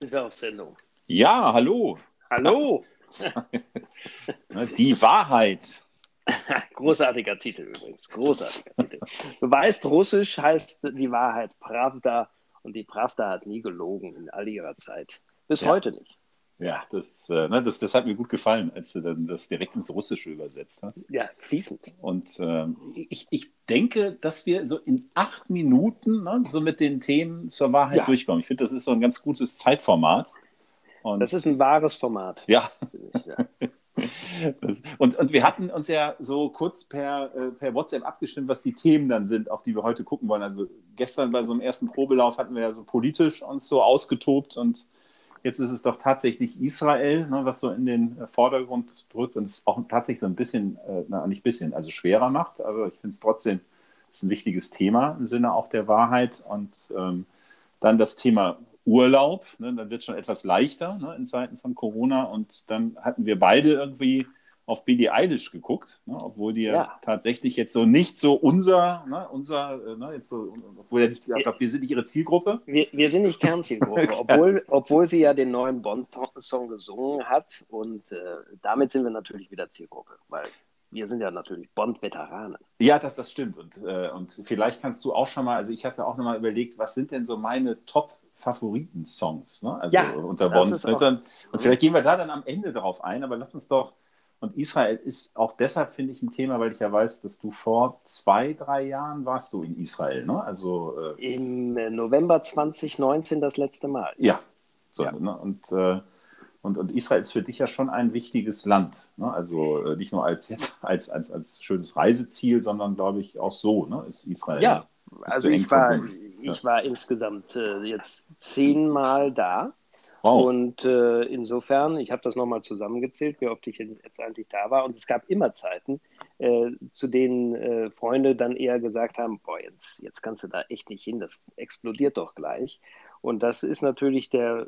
Sind wir auf Sendung? Ja, hallo. Hallo. Die Wahrheit. Großartiger Titel übrigens. Großartiger Titel. Du weißt, Russisch heißt die Wahrheit Pravda und die Pravda hat nie gelogen in all ihrer Zeit. Bis Ja. heute nicht. Ja, das, äh, ne, das, das hat mir gut gefallen, als du dann das direkt ins Russische übersetzt hast. Ja, fließend. Und ähm, ich, ich denke, dass wir so in acht Minuten ne, so mit den Themen zur Wahrheit Ja. durchkommen. Ich finde, das ist so ein ganz gutes Zeitformat. Und, Das ist ein wahres Format. ja, das, und, und wir hatten uns ja so kurz per, äh, per WhatsApp abgestimmt, was die Themen dann sind, auf die wir heute gucken wollen. Also gestern bei so einem ersten Probelauf hatten wir ja so politisch uns so ausgetobt und jetzt ist es doch tatsächlich Israel, ne, was so in den äh, Vordergrund drückt und es auch tatsächlich so ein bisschen, äh, na nicht bisschen, also schwerer macht, aber ich finde es trotzdem ist ein wichtiges Thema im Sinne auch der Wahrheit. Und ähm, dann das Thema Urlaub, ne, dann wird schon etwas leichter ne, in Zeiten von Corona. Und dann hatten wir beide irgendwie auf Billie Eilish geguckt, ne, obwohl die ja, Ja. tatsächlich jetzt so nicht so unser, ne, unser, ne, jetzt so, obwohl er nicht, ich glaube, wir sind nicht ihre Zielgruppe. Wir, wir sind nicht Kernzielgruppe, obwohl, obwohl sie ja den neuen Bond-Song gesungen hat. Und äh, damit sind wir natürlich wieder Zielgruppe, weil wir sind ja natürlich Bond-Veteranen. Ja, das, das stimmt. Und, äh, und vielleicht kannst du auch schon mal, also ich hatte auch noch mal überlegt, was sind denn so meine Top-Favoriten-Songs, ne? also Ja, unter Bonds. Ne? auch- Dann, und vielleicht gehen wir da dann am Ende drauf ein, aber lass uns doch, und Israel ist auch deshalb, finde ich, ein Thema, weil ich ja weiß, dass du vor zwei, drei Jahren warst du in Israel, ne? Also, äh, Im äh, November 2019 das letzte Mal. ja. So, Ja. Ne? Und, äh, und, und Israel ist für dich ja schon ein wichtiges Land. Ne? Also äh, nicht nur als, jetzt, als, als, als schönes Reiseziel, sondern glaube ich auch so, ne? ist Israel. Ja, also ich war, ich war insgesamt äh, jetzt zehnmal da. Wow. Und äh, insofern, ich habe das nochmal zusammengezählt, wie oft ich jetzt eigentlich da war. Und es gab immer Zeiten, äh, zu denen äh, Freunde dann eher gesagt haben, boah, jetzt, jetzt kannst du da echt nicht hin, das explodiert doch gleich. Und das ist natürlich der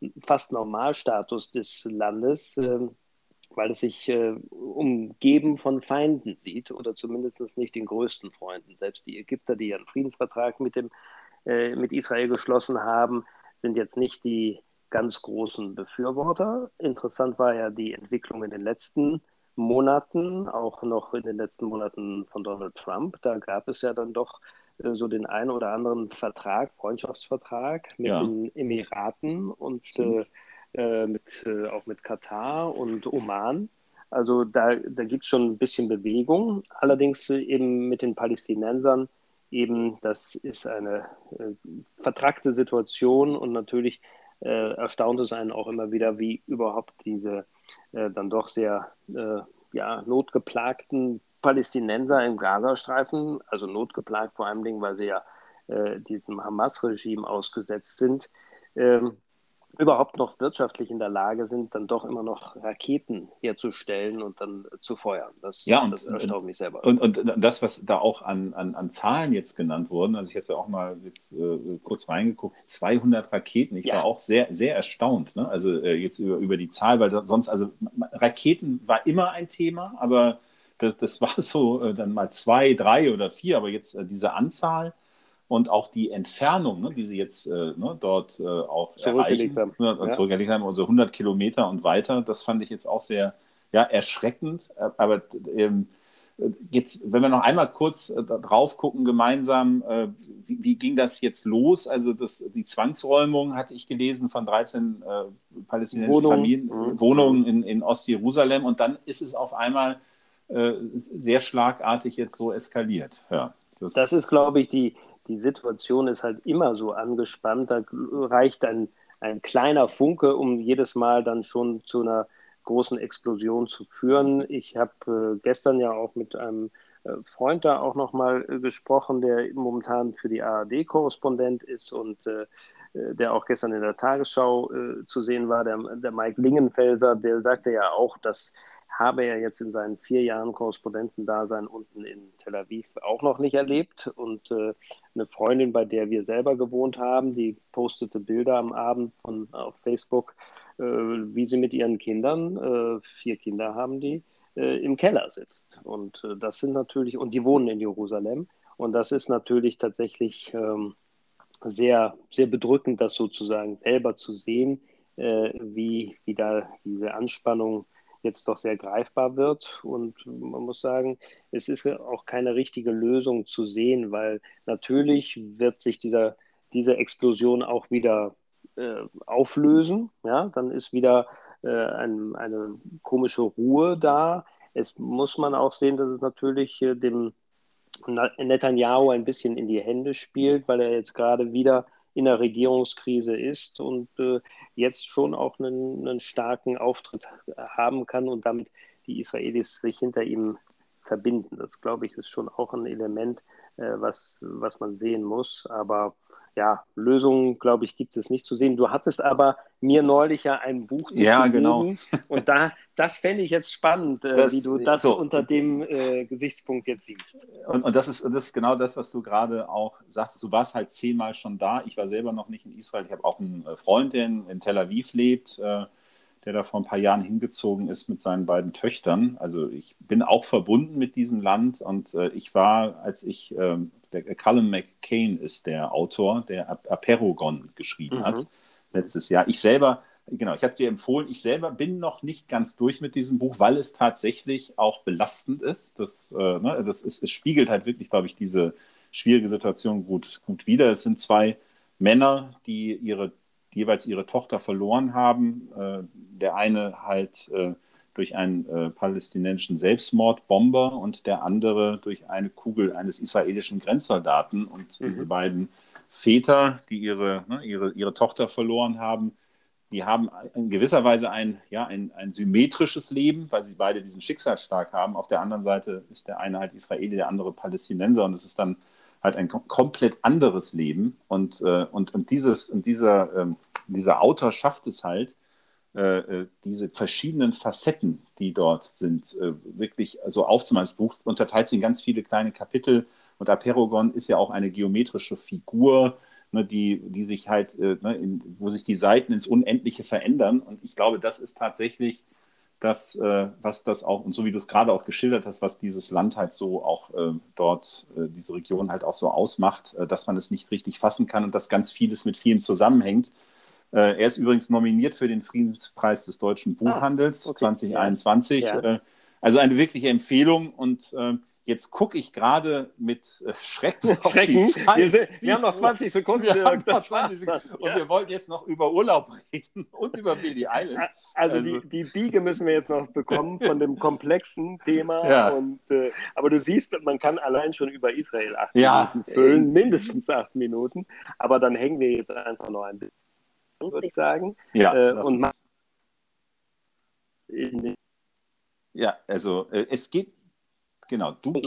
äh, fast Normalstatus des Landes, äh, weil es sich äh, umgeben von Feinden sieht oder zumindest nicht den größten Freunden. Selbst die Ägypter, die einen Friedensvertrag mit, dem, äh, mit Israel geschlossen haben, sind jetzt nicht die ganz großen Befürworter. Interessant war ja die Entwicklung in den letzten Monaten, auch noch in den letzten Monaten von Donald Trump. Da gab es ja dann doch äh, so den einen oder anderen Vertrag, Freundschaftsvertrag mit Ja. den Emiraten und äh, äh, mit, äh, auch mit Katar und Oman. Also da, da gibt es schon ein bisschen Bewegung. Allerdings äh, eben mit den Palästinensern eben, das ist eine äh, vertrackte Situation und natürlich äh, erstaunt es einen auch immer wieder, wie überhaupt diese äh, dann doch sehr äh, ja, notgeplagten Palästinenser im Gazastreifen, also notgeplagt vor allem, Dingen, weil sie ja äh, diesem Hamas-Regime ausgesetzt sind, ähm, überhaupt noch wirtschaftlich in der Lage sind, dann doch immer noch Raketen herzustellen und dann zu feuern. Das, Ja, und- das erstaunt mich selber. Und, und das, was da auch an, an, an Zahlen jetzt genannt wurden, also ich hatte auch mal jetzt äh, kurz reingeguckt, 200 Raketen. Ich Ja. war auch sehr, sehr erstaunt. Ne? Also äh, jetzt über, über die Zahl, weil sonst, also Raketen war immer ein Thema, aber das, das war so äh, dann mal zwei, drei oder vier, aber jetzt äh, diese Anzahl und auch die Entfernung, ne, die sie jetzt äh, ne, dort äh, auch Zurückgelegt erreichen, haben. ne, Ja. zurückgelegt haben, also 100 Kilometer und weiter, das fand ich jetzt auch sehr ja, erschreckend. Äh, Aber ähm, jetzt, wenn wir noch einmal kurz äh, drauf gucken, gemeinsam, äh, wie, wie ging das jetzt los? Also das, die Zwangsräumung hatte ich gelesen von 13 äh, palästinensischen Wohnungen. Familien, Mhm. Wohnungen in, in Ostjerusalem und dann ist es auf einmal äh, sehr schlagartig jetzt so eskaliert. Ja, Das ist, glaube ich, die, die Situation ist halt immer so angespannt. Da reicht ein, ein kleiner Funke, um jedes Mal dann schon zu einer großen Explosion zu führen. Ich habe äh, gestern ja auch mit einem äh, Freund da auch nochmal äh, gesprochen, der momentan für die ARD-Korrespondent ist und äh, äh, der auch gestern in der Tagesschau äh, zu sehen war, der, der Mike Lingenfelser, der sagte ja auch, dass habe er jetzt in seinen vier Jahren Korrespondentendasein unten in Tel Aviv auch noch nicht erlebt. Und äh, eine Freundin, bei der wir selber gewohnt haben, die postete Bilder am Abend von, auf Facebook, äh, wie sie mit ihren Kindern, äh, vier Kinder haben die, äh, im Keller sitzt. Und äh, das sind natürlich, und die wohnen in Jerusalem. Und das ist natürlich tatsächlich ähm, sehr, sehr bedrückend, das sozusagen selber zu sehen, äh, wie, wie da diese Anspannung jetzt doch sehr greifbar wird. Und man muss sagen, es ist auch keine richtige Lösung zu sehen, weil natürlich wird sich dieser, diese Explosion auch wieder äh, auflösen. Ja, dann ist wieder äh, ein, eine komische Ruhe da. Es muss man auch sehen, dass es natürlich äh, dem Netanyahu ein bisschen in die Hände spielt, weil er jetzt gerade wieder in der Regierungskrise ist und äh, jetzt schon auch einen, einen, starken Auftritt haben kann und damit die Israelis sich hinter ihm verbinden. Das, glaube ich, ist schon auch ein Element, was, was man sehen muss. Aber ja, Lösungen, glaube ich, gibt es nicht zu sehen. Du hattest aber mir neulich ja ein Buch zu Ja, genau. Und da, das fände ich jetzt spannend, äh, das, wie du das so. unter dem äh, Gesichtspunkt jetzt siehst. Und, und das, ist, das ist genau das, was du gerade auch sagst. Du warst halt zehnmal schon da. Ich war selber noch nicht in Israel. Ich habe auch einen äh, Freund, der in, in Tel Aviv lebt. Äh, der da vor ein paar Jahren hingezogen ist mit seinen beiden Töchtern. Also ich bin auch verbunden mit diesem Land und äh, ich war, als ich, äh, der Callum McCain ist der Autor, der Aperogon geschrieben mhm. hat letztes Jahr. Ich selber, genau, ich hatte es dir empfohlen, ich selber bin noch nicht ganz durch mit diesem Buch, weil es tatsächlich auch belastend ist. Das, äh, ne, das ist, es spiegelt halt wirklich, glaube ich, diese schwierige Situation gut, gut wider. Es sind zwei Männer, die ihre jeweils ihre Tochter verloren haben. Äh, der eine halt äh, durch einen äh, palästinensischen Selbstmordbomber und der andere durch eine Kugel eines israelischen Grenzsoldaten. Und mhm. diese beiden Väter, die ihre, ne, ihre, ihre Tochter verloren haben, die haben in gewisser Weise ein, ja, ein, ein symmetrisches Leben, weil sie beide diesen Schicksalsschlag haben. Auf der anderen Seite ist der eine halt Israeli, der andere Palästinenser und es ist dann halt ein komplett anderes Leben. Und, und, und, dieses, und dieser, ähm, dieser Autor schafft es halt, äh, äh, diese verschiedenen Facetten, die dort sind, äh, wirklich so aufzumachen. Das Buch unterteilt sich in ganz viele kleine Kapitel und Aperogon ist ja auch eine geometrische Figur, ne, die, die sich halt, äh, ne, in, wo sich die Seiten ins Unendliche verändern. Und ich glaube, das ist tatsächlich das, äh, was das auch, und so wie du es gerade auch geschildert hast, was dieses Land halt so auch äh, dort, diese Region halt auch so ausmacht, dass man es nicht richtig fassen kann und dass ganz vieles mit vielem zusammenhängt. Äh, er ist übrigens nominiert für den Friedenspreis des deutschen ah, Buchhandels ah, okay. 2021. Ja. Äh, also eine wirkliche Empfehlung und Jetzt gucke ich gerade mit äh, Schrecken auf Schrecken. die Zeit. Wir, sind, wir, haben noch 20 Sekunden. Wir haben noch 20 Sekunden. Und ja. wir wollten jetzt noch über Urlaub reden und über Billy Island. Also, also. Die, die, Biege müssen wir jetzt noch bekommen von dem komplexen Thema. Ja. Und, äh, aber du siehst, man kann allein schon über Israel acht ja. Minuten füllen, mindestens acht Minuten. Aber dann hängen wir jetzt einfach noch ein bisschen, würde ich sagen. Ja, äh, und ja, also äh, es geht Genau, du, ge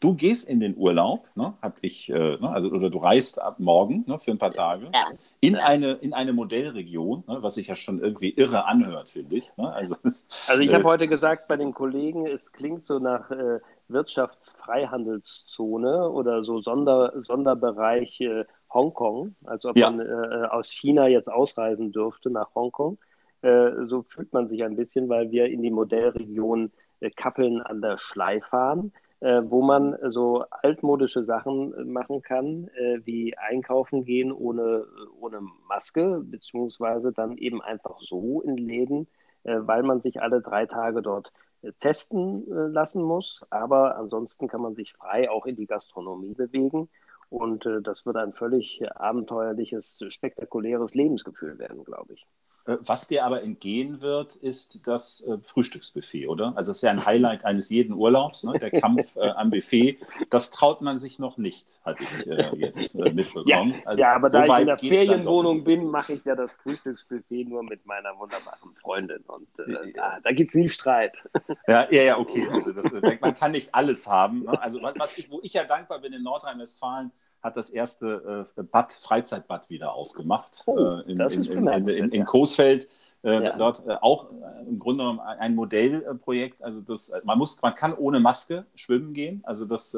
du gehst in den Urlaub, ne, hab ich, äh, ne, also, oder du reist ab morgen ne, für ein paar Tage ja. in, eine, in eine Modellregion, ne, was sich ja schon irgendwie irre anhört, finde ich. Ne? Also, das, also ich habe heute gesagt bei den Kollegen, es klingt so nach äh, Wirtschaftsfreihandelszone oder so Sonder, Sonderbereich äh, Hongkong, als ob ja. man äh, aus China jetzt ausreisen dürfte nach Hongkong. Äh, so fühlt man sich ein bisschen, weil wir in die Modellregion äh, Kappeln an der Schlei fahren, äh, wo man so altmodische Sachen machen kann, äh, wie einkaufen gehen ohne, ohne Maske, beziehungsweise dann eben einfach so in Läden, weil man sich alle drei Tage dort testen lassen muss. Aber ansonsten kann man sich frei auch in die Gastronomie bewegen. Und das wird ein völlig abenteuerliches, spektakuläres Lebensgefühl werden, glaube ich. Äh, was dir aber entgehen wird, ist das äh, Frühstücksbuffet, oder? Also das ist ja ein Highlight eines jeden Urlaubs, ne? der Kampf äh, am Buffet. Das traut man sich noch nicht, hatte ich äh, jetzt äh, mitbekommen. Ja, also, ja aber so da ich in der Ferienwohnung bin, mache ich ja das Frühstücksbuffet nur mit meiner wunderbaren Freundin und äh, da, da gibt es nie Streit. Ja, ja, ja okay. Also das, man kann nicht alles haben. Ne? Also was ich, wo ich ja dankbar bin in Nordrhein-Westfalen, hat das erste äh, Bad, Freizeitbad wieder aufgemacht oh, äh, in, in, in, in, in Coesfeld. Äh, ja. Dort äh, auch äh, im Grunde genommen ein Modellprojekt. Also das, äh, man muss, man kann ohne Maske schwimmen gehen. Also das,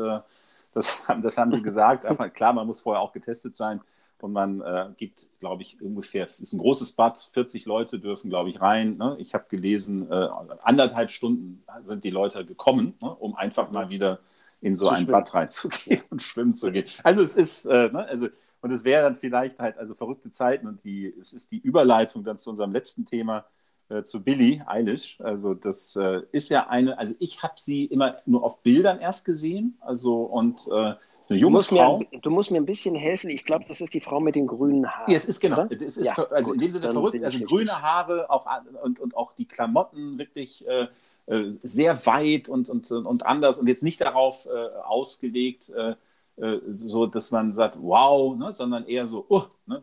das, das haben sie gesagt. Aber klar, man muss vorher auch getestet sein. Und man äh, gibt, glaube ich, ungefähr, ist ein großes Bad, 40 Leute dürfen, glaube ich, rein. Ne? Ich habe gelesen, äh, anderthalb Stunden sind die Leute gekommen, ne? um einfach mal wieder in so ein schwimmen. Bad reinzugehen und schwimmen zu gehen. Also es ist, äh, ne, also Und es wäre dann vielleicht halt, also verrückte Zeiten und die, es ist die Überleitung dann zu unserem letzten Thema, äh, zu Billie Eilish. Also das äh, ist ja eine, also ich habe sie immer nur auf Bildern erst gesehen, also und äh, ist eine junge du Frau. Mir, du musst mir ein bisschen helfen. Ich glaube, das ist die Frau mit den grünen Haaren. Ja, es ist genau. Oder? Es ist ja, also gut, in dem Sinne verrückt. Also grüne Haare auch, und, und auch die Klamotten wirklich äh, sehr weit und, und, und anders und jetzt nicht darauf äh, ausgelegt, äh, so, dass man sagt, wow, ne, sondern eher so, oh. Ne,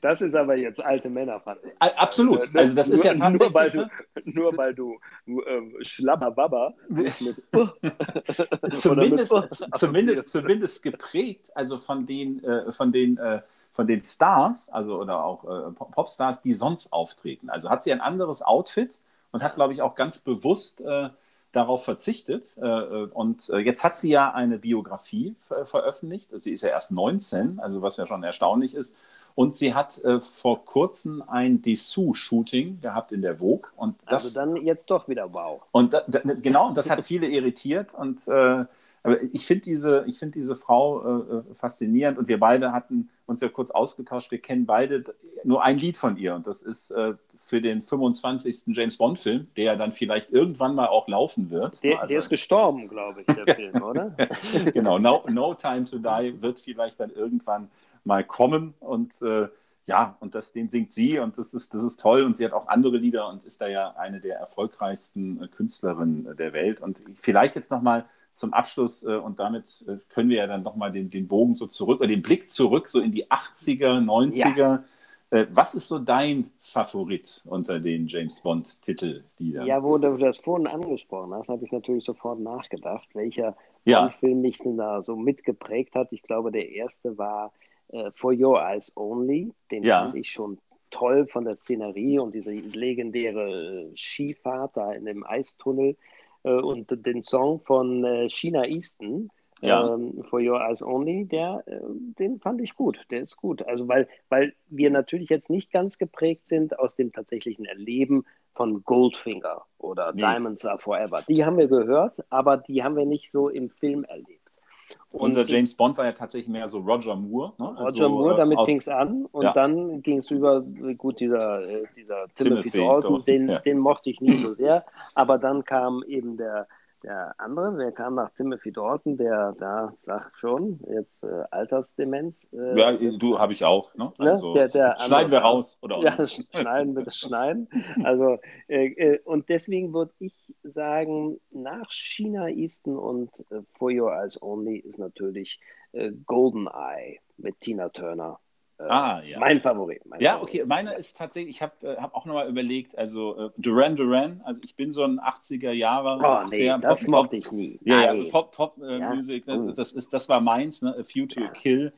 das, ist aber jetzt alte Männerfantasie. Absolut. Äh, also das nur, ist ja tatsächlich... Nur weil du, nur weil du äh, Schlabberbabber mit oh. zumindest, mit oh zumindest, zumindest geprägt, also von den, äh, von den äh, von den Stars, also oder auch äh, Popstars, die sonst auftreten. Also hat sie ein anderes Outfit und hat, glaube ich, auch ganz bewusst äh, darauf verzichtet. Äh, äh, und äh, jetzt hat sie ja eine Biografie veröffentlicht. Sie ist ja erst 19, also was ja schon erstaunlich ist. Und sie hat vor kurzem ein Dessous-Shooting gehabt in der Vogue. Und das, also dann jetzt doch wieder wow. Und da, da, genau, das hat viele irritiert. Und äh, aber ich finde diese, find diese Frau äh, äh, faszinierend und wir beide hatten uns ja kurz ausgetauscht. Wir kennen beide nur ein Lied von ihr und das ist äh, für den 25. James Bond-Film, der ja dann vielleicht irgendwann mal auch laufen wird. Der, also, der ist gestorben, glaube ich, der Film, oder? genau, no, no, Time to Die wird vielleicht dann irgendwann mal kommen und äh, ja, und das, den singt sie und das ist, das ist toll. Und sie hat auch andere Lieder und ist da ja eine der erfolgreichsten äh, Künstlerinnen der Welt. Und vielleicht jetzt nochmal zum Abschluss äh, und damit äh, können wir ja dann nochmal den, den Bogen so zurück oder den Blick zurück so in die 80er, 90er. Ja. Äh, was ist so dein Favorit unter den James Bond-Titel? Ja, wo du das vorhin angesprochen hast, habe ich natürlich sofort nachgedacht, welcher ja. Film mich denn da so mitgeprägt hat. Ich glaube, der erste war uh, For Your Eyes Only. Den ja. fand ich schon toll von der Szenerie und diese legendäre Skifahrt da in dem Eistunnel. Äh, und den Song von äh, China Easton, ja. ähm, For Your Eyes Only, der, äh, den fand ich gut, der ist gut. Also weil, weil wir natürlich jetzt nicht ganz geprägt sind aus dem tatsächlichen Erleben von Goldfinger oder nee. Diamonds Are Forever. Die haben wir gehört, aber die haben wir nicht so im Film erlebt. Unser James Bond war ja tatsächlich mehr so Roger Moore. Ne? Roger also, Moore, damit fing es an und ja. dann ging es über, gut, dieser, äh, dieser Timothy, Timothy Dalton, den, ja. den mochte ich nie so sehr, aber dann kam eben der der andere, wer kam nach Timothy Dalton, der da sagt schon, jetzt äh, Altersdemenz. Äh, ja, du habe ich auch. Ne? ne? Also, der, der schneiden wir raus, oder? Ja, schneiden wir das Schneiden. Also, äh, äh, und deswegen würde ich sagen, nach China Easton und äh, For Your Eyes Only ist natürlich äh, Golden Eye mit Tina Turner ah, ja. Mein Favorit. Mein ja, Favorit. okay. Meiner ist tatsächlich, ich habe äh, hab auch nochmal überlegt, also äh, Duran Duran, also ich bin so ein 80er Jahre. Oh, nee, das Pop, mochte ich nie. Ja, ja Pop-Musik, Pop, äh, ja. ne, das, das war meins, ne? A Few to ja. Kill.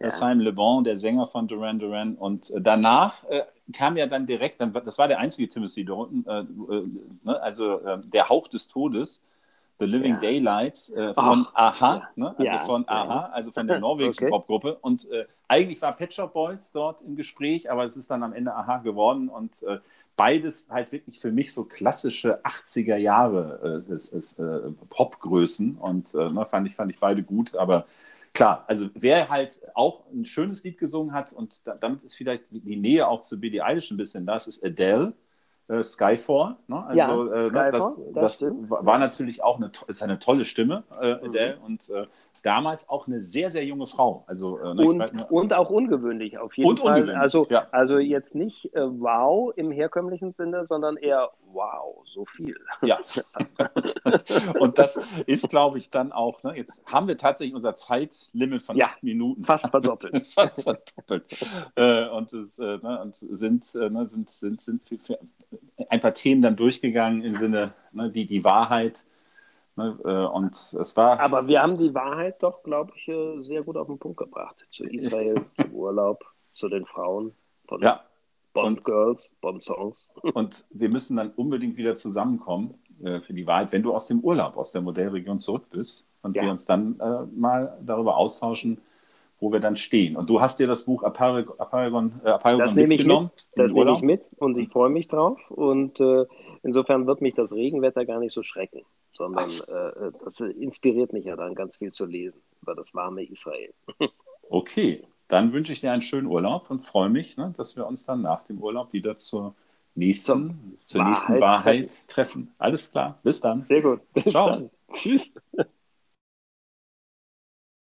Ja. Simon Le Bon, der Sänger von Duran Duran. Und äh, danach äh, kam ja dann direkt, dann, das war der einzige Timothy Dalton, ne? also der Hauch des Todes. The Living ja. Daylights äh, von Ach, Aha, ja. ne? also ja, von Aha, also von der norwegischen okay. Popgruppe. Und äh, eigentlich war Pet Shop Boys dort im Gespräch, aber es ist dann am Ende Aha geworden und äh, beides halt wirklich für mich so klassische 80er Jahre äh, ist, ist, äh, Popgrößen und äh, ne, fand, ich, fand ich beide gut, aber klar, also wer halt auch ein schönes Lied gesungen hat und da, damit ist vielleicht die Nähe auch zu Billie Eilish ein bisschen das, ist Adele äh, Skyfall. Ne? Also, ja, äh, Skyfall, das, das, das war natürlich auch eine, ist eine tolle Stimme, äh, mhm. Adele, mhm. und äh, damals auch eine sehr, sehr junge Frau. Also, äh, ne, und, weiß, und auch ungewöhnlich auf jeden und Fall. Ungewöhnlich, also, ja. also jetzt nicht äh, wow im herkömmlichen Sinne, sondern eher wow, so viel. Ja. und das ist, glaube ich, dann auch, ne, jetzt haben wir tatsächlich unser Zeitlimit von ja, acht Minuten. Fast verdoppelt. fast verdoppelt. äh, und es äh, ne, und sind, äh, ne, sind, sind, sind für, für ein paar Themen dann durchgegangen im Sinne, ne, die, die Wahrheit. Ne, äh, und es war. Aber wir haben die Wahrheit doch, glaube ich, äh, sehr gut auf den Punkt gebracht. Zu Israel, zum Urlaub, zu den Frauen. Ja. Bond Girls, Bond Songs. Und wir müssen dann unbedingt wieder zusammenkommen äh, für die Wahrheit, wenn du aus dem Urlaub, aus der Modellregion zurück bist und ja. wir uns dann äh, mal darüber austauschen, wo wir dann stehen. Und du hast dir das Buch Aparagon, Aparagon, äh, Aparagon das mitgenommen. Mit. Das nehme ich mit und ich freue mich drauf. Und äh, insofern wird mich das Regenwetter gar nicht so schrecken. sondern äh, das inspiriert mich ja dann ganz viel zu lesen über das warme Israel. okay, dann wünsche ich dir einen schönen Urlaub und freue mich, ne, dass wir uns dann nach dem Urlaub wieder zur nächsten, zur Wahrheit nächsten Wahrheit treffen. treffen. Alles klar, bis dann. Sehr gut, bis Ciao. dann. Tschüss.